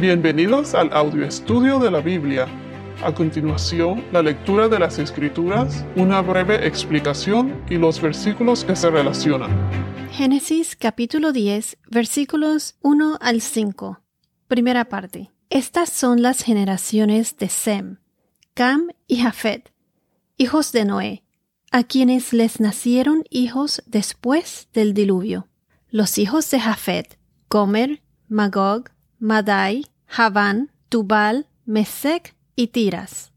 Bienvenidos al audio estudio de la Biblia. A continuación, la lectura de las Escrituras, una breve explicación y los versículos que se relacionan. Génesis capítulo 10, versículos 1 al 5. Primera parte. Estas son las generaciones de Sem, Cam y Jafet, hijos de Noé, a quienes les nacieron hijos después del diluvio. Los hijos de Jafet, Gomer, Magog, Madai, Javán, Tubal, Mesec y Tiras.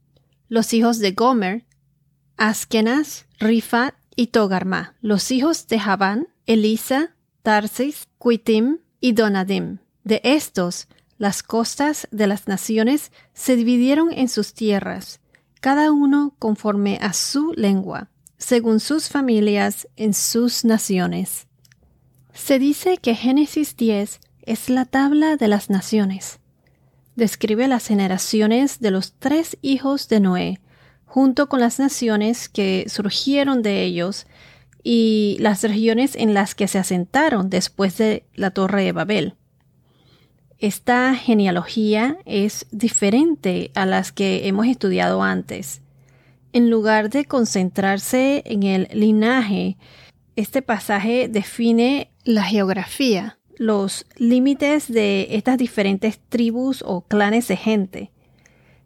Los hijos de Gomer, Askenas, Rifat y Togarma. Los hijos de Javán, Elisa, Tarsis, Quitim y Donadim. De estos, las costas de las naciones se dividieron en sus tierras, cada uno conforme a su lengua, según sus familias en sus naciones. Se dice que Génesis 10 es la tabla de las naciones. Describe las generaciones de los tres hijos de Noé, junto con las naciones que surgieron de ellos y las regiones en las que se asentaron después de la Torre de Babel. Esta genealogía es diferente a las que hemos estudiado antes. En lugar de concentrarse en el linaje, este pasaje define la geografía los límites de estas diferentes tribus o clanes de gente.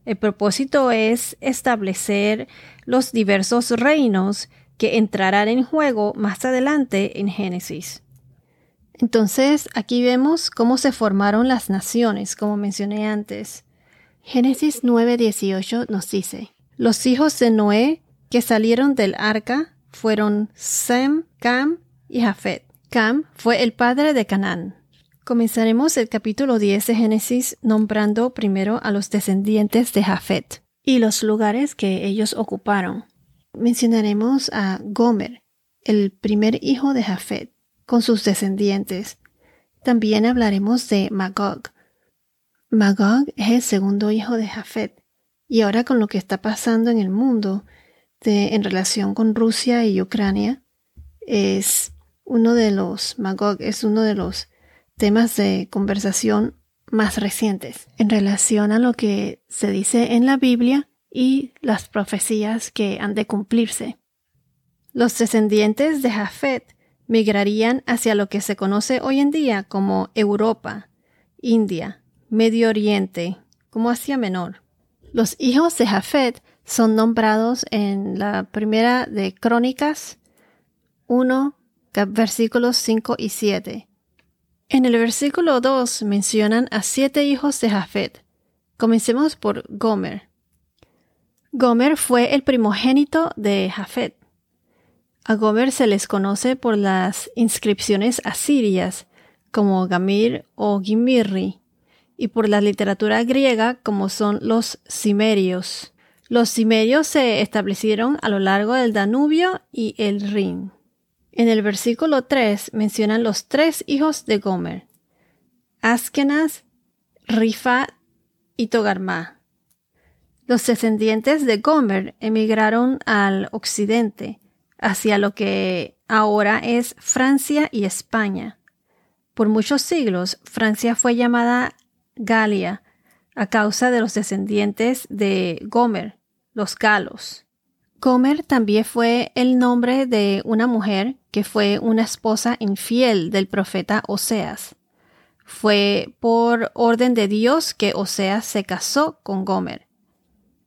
El propósito es establecer los diversos reinos que entrarán en juego más adelante en Génesis. Entonces, aquí vemos cómo se formaron las naciones, como mencioné antes. Génesis 9:18 nos dice, los hijos de Noé que salieron del arca fueron Sem, Cam y Jafet. Cam fue el padre de Canaán. Comenzaremos el capítulo 10 de Génesis nombrando primero a los descendientes de Jafet y los lugares que ellos ocuparon. Mencionaremos a Gomer, el primer hijo de Jafet, con sus descendientes. También hablaremos de Magog. Magog es el segundo hijo de Jafet. Y ahora con lo que está pasando en el mundo de, en relación con Rusia y Ucrania, es uno de los, Magog es uno de los temas de conversación más recientes en relación a lo que se dice en la Biblia y las profecías que han de cumplirse. Los descendientes de Jafet migrarían hacia lo que se conoce hoy en día como Europa, India, Medio Oriente, como Asia Menor. Los hijos de Jafet son nombrados en la primera de Crónicas 1, versículos 5 y 7. En el versículo 2 mencionan a siete hijos de Jafet. Comencemos por Gomer. Gomer fue el primogénito de Jafet. A Gomer se les conoce por las inscripciones asirias, como Gamir o Gimirri, y por la literatura griega, como son los cimerios. Los cimerios se establecieron a lo largo del Danubio y el Rin. En el versículo 3 mencionan los tres hijos de Gomer, Askenaz, Rifa y Togarma. Los descendientes de Gomer emigraron al occidente, hacia lo que ahora es Francia y España. Por muchos siglos, Francia fue llamada Galia a causa de los descendientes de Gomer, los galos. Gomer también fue el nombre de una mujer que fue una esposa infiel del profeta Oseas. Fue por orden de Dios que Oseas se casó con Gomer.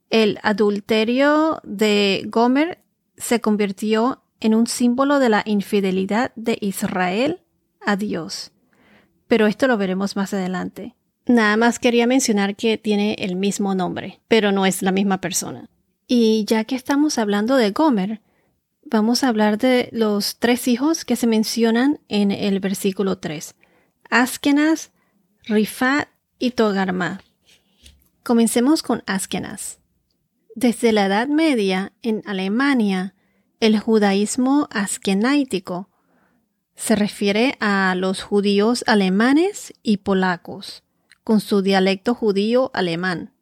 El adulterio de Gomer se convirtió en un símbolo de la infidelidad de Israel a Dios. Pero esto lo veremos más adelante. Nada más quería mencionar que tiene el mismo nombre, pero no es la misma persona. Y ya que estamos hablando de Gomer, vamos a hablar de los tres hijos que se mencionan en el versículo 3. Askenas, Rifat y Togarma. Comencemos con Askenas. Desde la Edad Media, en Alemania, el judaísmo askenaítico se refiere a los judíos alemanes y polacos, con su dialecto judío alemán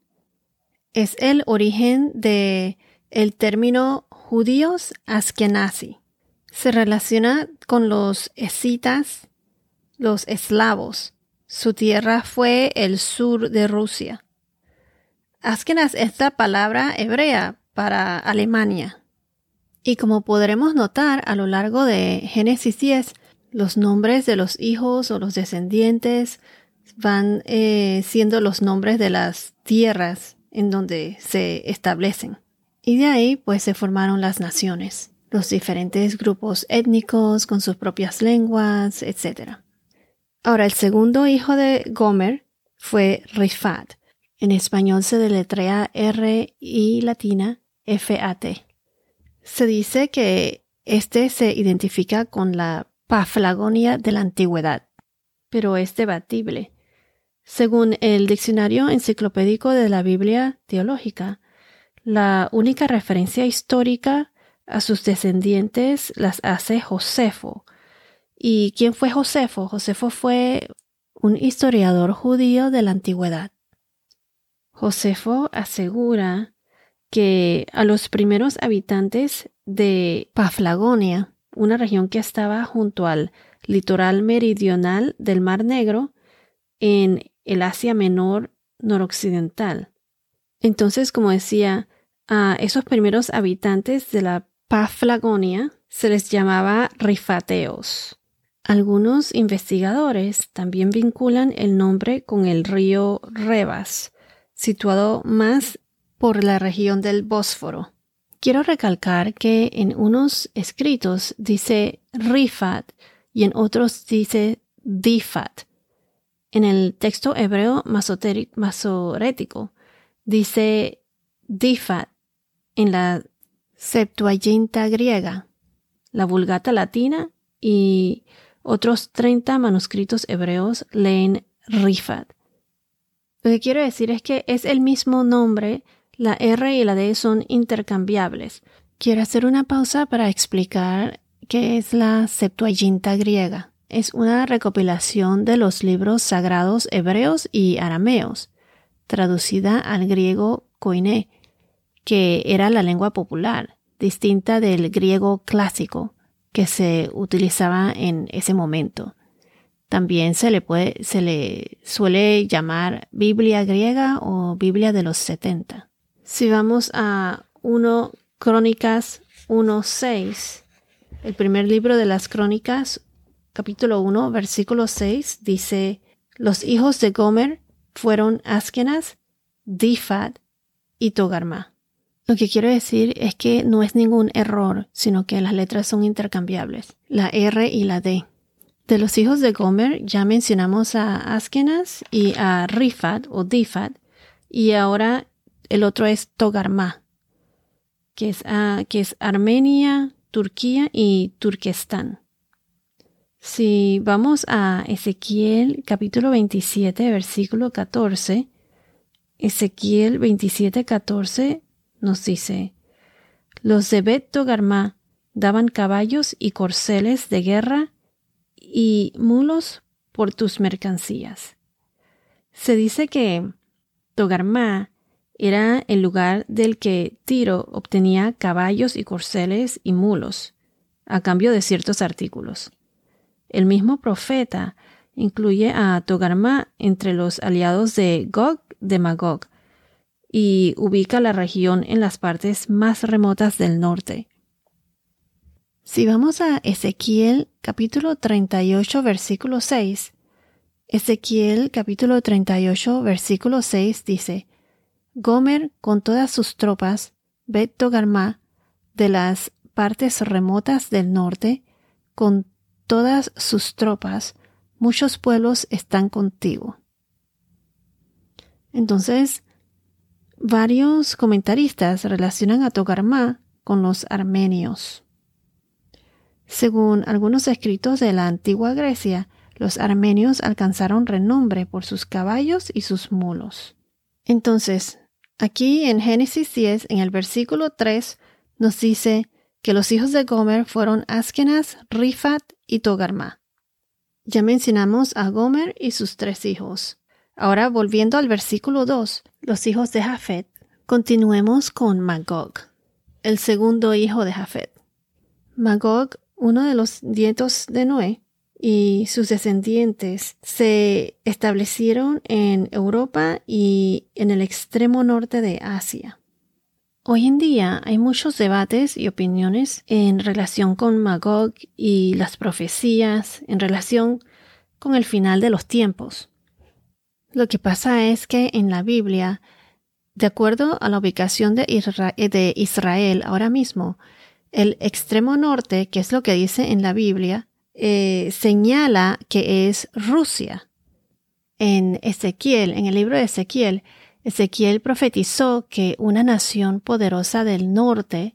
es el origen de el término judíos askenazi. Se relaciona con los escitas, los eslavos, Su tierra fue el sur de Rusia. Askenas es la palabra hebrea para Alemania. Y como podremos notar a lo largo de Génesis 10, los nombres de los hijos o los descendientes van eh, siendo los nombres de las tierras en donde se establecen. Y de ahí pues se formaron las naciones, los diferentes grupos étnicos con sus propias lenguas, etc. Ahora, el segundo hijo de Gomer fue Rifat. En español se deletrea R y latina F A T. Se dice que este se identifica con la Paflagonia de la antigüedad, pero es debatible. Según el diccionario enciclopédico de la Biblia teológica, la única referencia histórica a sus descendientes las hace Josefo. ¿Y quién fue Josefo? Josefo fue un historiador judío de la antigüedad. Josefo asegura que a los primeros habitantes de Paflagonia, una región que estaba junto al litoral meridional del Mar Negro en el Asia Menor noroccidental. Entonces, como decía, a esos primeros habitantes de la Paflagonia se les llamaba rifateos. Algunos investigadores también vinculan el nombre con el río Rebas, situado más por la región del Bósforo. Quiero recalcar que en unos escritos dice Rifat y en otros dice Difat. En el texto hebreo masorético dice Difat en la Septuaginta griega, la Vulgata latina y otros 30 manuscritos hebreos leen Rifat. Lo que quiero decir es que es el mismo nombre, la R y la D son intercambiables. Quiero hacer una pausa para explicar qué es la Septuaginta griega. Es una recopilación de los libros sagrados hebreos y arameos, traducida al griego koiné, que era la lengua popular, distinta del griego clásico que se utilizaba en ese momento. También se le suele llamar Biblia griega o Biblia de los 70. Si vamos a 1 Crónicas 1.6, el primer libro de las Crónicas, capítulo 1, versículo 6, dice, los hijos de Gomer fueron Askenas, Difat y Togarma. Lo que quiero decir es que no es ningún error, sino que las letras son intercambiables, la R y la D. De los hijos de Gomer ya mencionamos a Askenas y a Rifat o Difat y ahora el otro es Togarma, que es, ah, que es Armenia, Turquía y Turquestán. Si vamos a Ezequiel capítulo 27 versículo 14, Ezequiel 27 14 nos dice, los de Bet Togarma daban caballos y corceles de guerra y mulos por tus mercancías. Se dice que Togarma era el lugar del que Tiro obtenía caballos y corceles y mulos, a cambio de ciertos artículos. El mismo profeta incluye a Togarma entre los aliados de Gog de Magog y ubica la región en las partes más remotas del norte. Si vamos a Ezequiel capítulo 38 versículo 6, Ezequiel capítulo 38 versículo 6 dice, Gomer con todas sus tropas, Bet Togarma, de las partes remotas del norte, con todas sus tropas, muchos pueblos están contigo. Entonces, varios comentaristas relacionan a Togarma con los armenios. Según algunos escritos de la antigua Grecia, los armenios alcanzaron renombre por sus caballos y sus mulos. Entonces, aquí en Génesis 10, en el versículo 3, nos dice que los hijos de Gomer fueron Askenas, Rifat y Togarma. Ya mencionamos a Gomer y sus tres hijos. Ahora, volviendo al versículo 2, los hijos de Jafet, continuemos con Magog, el segundo hijo de Jafet. Magog uno de los nietos de Noé, y sus descendientes se establecieron en Europa y en el extremo norte de Asia. Hoy en día hay muchos debates y opiniones en relación con Magog y las profecías, en relación con el final de los tiempos. Lo que pasa es que en la Biblia, de acuerdo a la ubicación de, Israel ahora mismo, el extremo norte, que es lo que dice en la Biblia, eh, señala que es Rusia. En Ezequiel, en el libro de Ezequiel, Ezequiel profetizó que una nación poderosa del norte,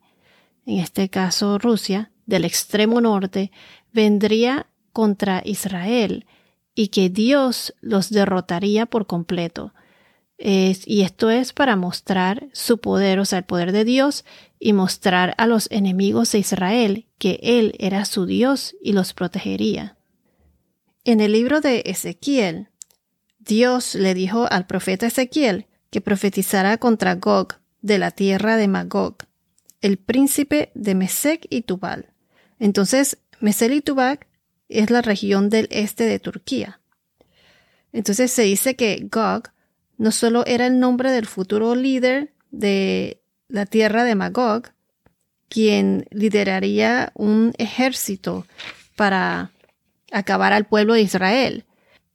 en este caso Rusia, del extremo norte, vendría contra Israel y que Dios los derrotaría por completo. y esto es para mostrar su poder, o sea, el poder de Dios, y mostrar a los enemigos de Israel que Él era su Dios y los protegería. En el libro de Ezequiel, Dios le dijo al profeta Ezequiel que profetizara contra Gog de la tierra de Magog, el príncipe de Mesec y Tubal. Entonces, Mesec y Tubal es la región del este de Turquía. Entonces se dice que Gog no solo era el nombre del futuro líder de la tierra de Magog, quien lideraría un ejército para acabar al pueblo de Israel.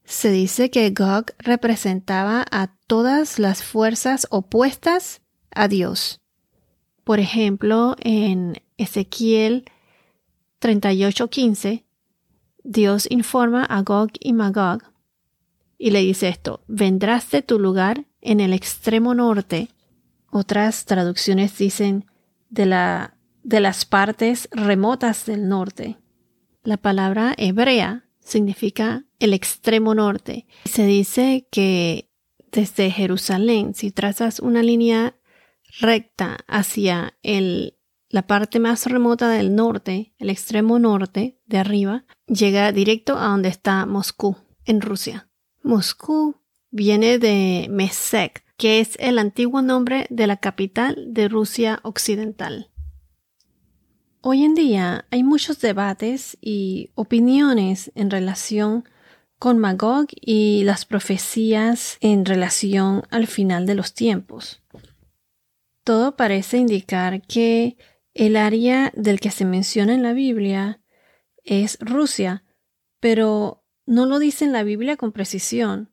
Se dice que Gog representaba a todas las fuerzas opuestas a Dios. Por ejemplo, en Ezequiel 38:15, Dios informa a Gog y Magog y le dice esto, vendrás de tu lugar en el extremo norte. Otras traducciones dicen de, la, de las partes remotas del norte. La palabra hebrea significa el extremo norte. Se dice que desde Jerusalén, si trazas una línea recta hacia el, la parte más remota del norte, el extremo norte de arriba, llega directo a donde está Moscú, en Rusia. Moscú viene de Mesek, que es el antiguo nombre de la capital de Rusia Occidental. Hoy en día hay muchos debates y opiniones en relación con Magog y las profecías en relación al final de los tiempos. Todo parece indicar que el área del que se menciona en la Biblia es Rusia, pero no lo dice en la Biblia con precisión.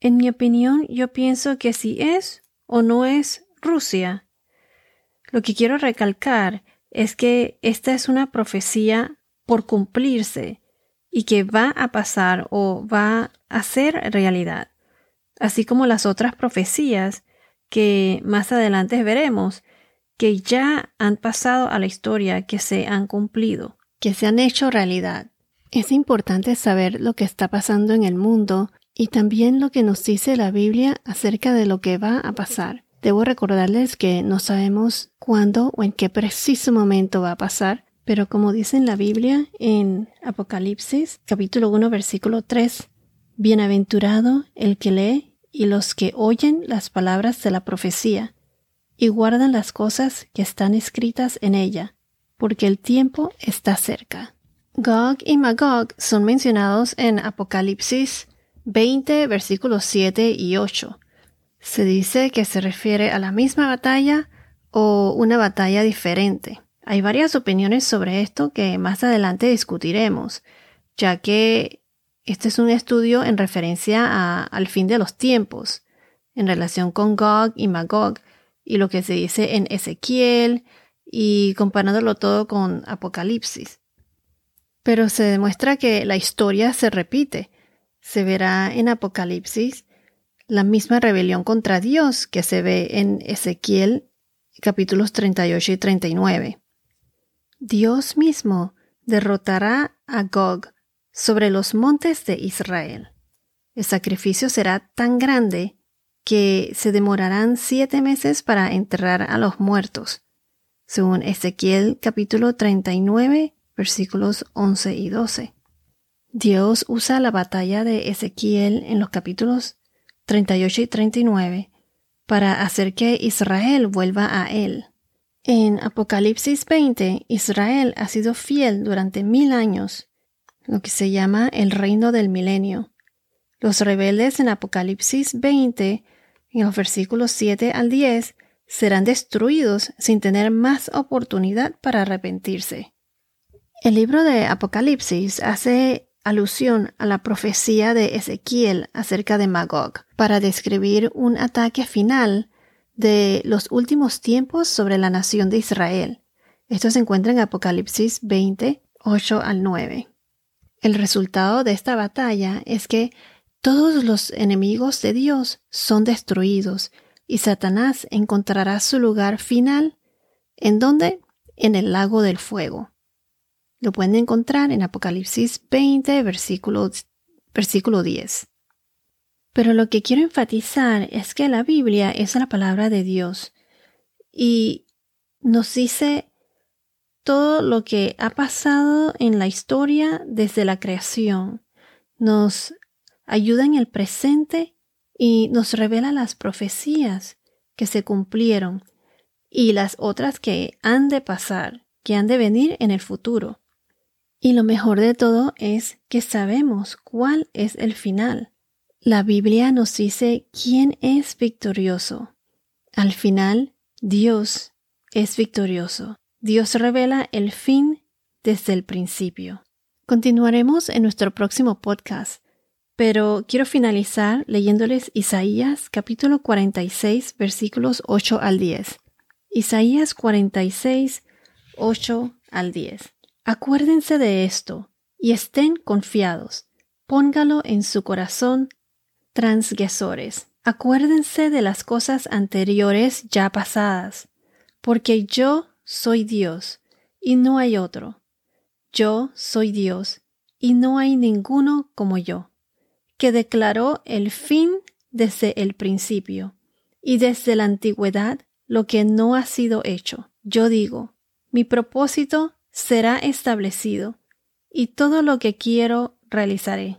En mi opinión, yo pienso que si es o no es Rusia. Lo que quiero recalcar es que esta es una profecía por cumplirse y que va a pasar o va a ser realidad, así como las otras profecías que más adelante veremos que ya han pasado a la historia, que se han cumplido, que se han hecho realidad. Es importante saber lo que está pasando en el mundo y también lo que nos dice la Biblia acerca de lo que va a pasar. Debo recordarles que no sabemos cuándo o en qué preciso momento va a pasar, pero como dice en la Biblia en Apocalipsis capítulo 1 versículo 3, Bienaventurado el que lee y los que oyen las palabras de la profecía y guardan las cosas que están escritas en ella, porque el tiempo está cerca. Gog y Magog son mencionados en Apocalipsis 20, versículos 7 y 8. Se dice que se refiere a la misma batalla o una batalla diferente. Hay varias opiniones sobre esto que más adelante discutiremos, ya que este es un estudio en referencia al fin de los tiempos, en relación con Gog y Magog, y lo que se dice en Ezequiel, y comparándolo todo con Apocalipsis. Pero se demuestra que la historia se repite. Se verá en Apocalipsis la misma rebelión contra Dios que se ve en Ezequiel capítulos 38 y 39. Dios mismo derrotará a Gog sobre los montes de Israel. El sacrificio será tan grande que se demorarán siete meses para enterrar a los muertos, según Ezequiel capítulo 39 versículos 11 y 12. Dios usa la batalla de Ezequiel en los capítulos 38 y 39 para hacer que Israel vuelva a él. En Apocalipsis 20, Israel ha sido fiel durante mil años. lo que se llama el reino del milenio. Los rebeldes en Apocalipsis 20, en los versículos 7 al 10, serán destruidos sin tener más oportunidad para arrepentirse. El libro de Apocalipsis hace alusión a la profecía de Ezequiel acerca de Magog para describir un ataque final de los últimos tiempos sobre la nación de Israel. Esto se encuentra en Apocalipsis 20, 8 al 9. El resultado de esta batalla es que todos los enemigos de Dios son destruidos y Satanás encontrará su lugar final. ¿En dónde? En el lago del fuego. Lo pueden encontrar en Apocalipsis 20, versículo, versículo 10. Pero lo que quiero enfatizar es que la Biblia es la palabra de Dios y nos dice todo lo que ha pasado en la historia desde la creación. Nos ayuda en el presente y nos revela las profecías que se cumplieron y las otras que han de pasar, que han de venir en el futuro. Y lo mejor de todo es que sabemos cuál es el final. La Biblia nos dice quién es victorioso. Al final, Dios es victorioso. Dios revela el fin desde el principio. Continuaremos en nuestro próximo podcast pero quiero finalizar leyéndoles Isaías capítulo 46 versículos 8 al 10. Isaías 46, 8 al 10. Acuérdense de esto y estén confiados. Póngalo en su corazón, transgresores. Acuérdense de las cosas anteriores ya pasadas, porque yo soy Dios y no hay otro. Yo soy Dios y no hay ninguno como yo que declaró el fin desde el principio y desde la antigüedad lo que no ha sido hecho. Yo digo, mi propósito será establecido y todo lo que quiero realizaré.